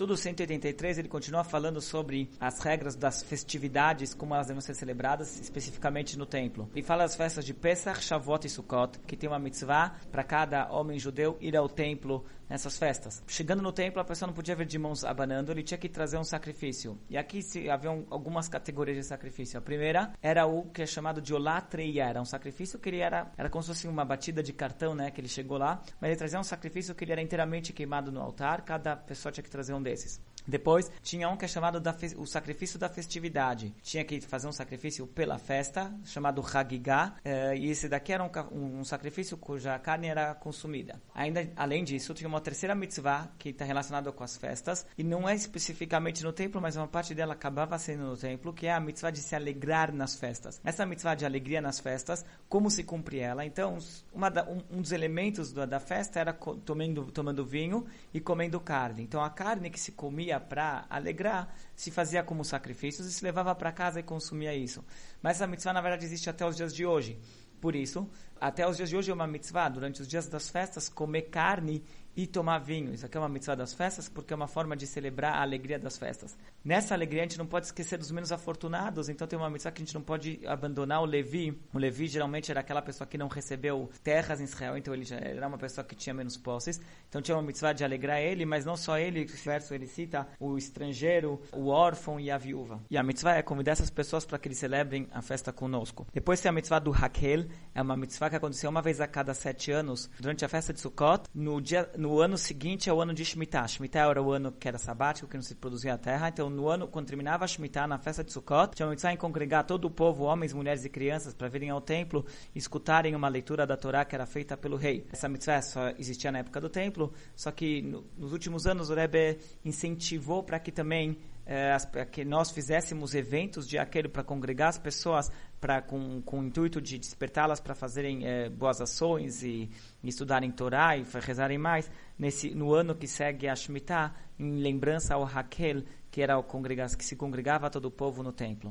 Estudo 183, ele continua falando sobre as regras das festividades, como elas devem ser celebradas, especificamente no templo. Ele fala das festas de Pesach, Shavuot e Sukkot, que tem uma mitzvah para cada homem judeu ir ao templo nessas festas. Chegando no templo, a pessoa não podia vir de mãos abanando, ele tinha que trazer um sacrifício. E aqui se, havia algumas categorias de sacrifício. A primeira era o que é chamado de olatreia, era um sacrifício que ele era, era como se fosse uma batida de cartão, né, que ele chegou lá, mas ele trazia um sacrifício que ele era inteiramente queimado no altar, cada pessoa tinha que trazer um desses. Depois, tinha um que é chamado da o sacrifício da festividade. Tinha que fazer um sacrifício pela festa, chamado Hagigah, eh, e esse daqui era um, um, sacrifício cuja carne era consumida. Ainda, além disso, tinha uma terceira mitzvah que está relacionada com as festas, e não é especificamente no templo, mas uma parte dela acabava sendo no templo, que é a mitzvah de se alegrar nas festas. Essa mitzvah de alegria nas festas, como se cumpre ela? Então, da, um, um, dos elementos da, da festa era tomando, tomando vinho e comendo carne. Então, a carne que se comia para alegrar, se fazia como sacrifícios e se levava para casa e consumia isso. Mas essa mitzvah, na verdade, existe até os dias de hoje. Por isso, até os dias de hoje é uma mitzvah, durante os dias das festas, comer carne e tomar vinho. Isso aqui é uma mitzvah das festas porque é uma forma de celebrar a alegria das festas. Nessa alegria a gente não pode esquecer dos menos afortunados, então tem uma mitzvah que a gente não pode abandonar o Levi. O Levi geralmente era aquela pessoa que não recebeu terras em Israel, então ele já era uma pessoa que tinha menos posses. Então tinha uma mitzvah de alegrar ele, mas não só ele, verso ele cita o estrangeiro, o órfão e a viúva. E a mitzvah é convidar essas pessoas para que eles celebrem a festa conosco. Depois tem a mitzvah do Hakel, é uma mitzvah que aconteceu uma vez a cada sete anos, durante a festa de Sukkot, no dia no ano seguinte é o ano de Shemitah. Shemitah era o ano que era sabático, que não se produzia a terra. Então, no ano, quando terminava a Shemitah, na festa de Sukkot, tinha uma em congregar todo o povo, homens, mulheres e crianças, para virem ao templo e escutarem uma leitura da Torá que era feita pelo rei. Essa mitzvah só existia na época do templo, só que no, nos últimos anos o Rebbe incentivou para que também é, que nós fizéssemos eventos de aquele para congregar as pessoas para com, com o intuito de despertá-las para fazerem é, boas ações e, e, estudarem Torá e rezarem mais nesse no ano que segue a Shemitah em lembrança ao Raquel que era o que se congregava todo o povo no templo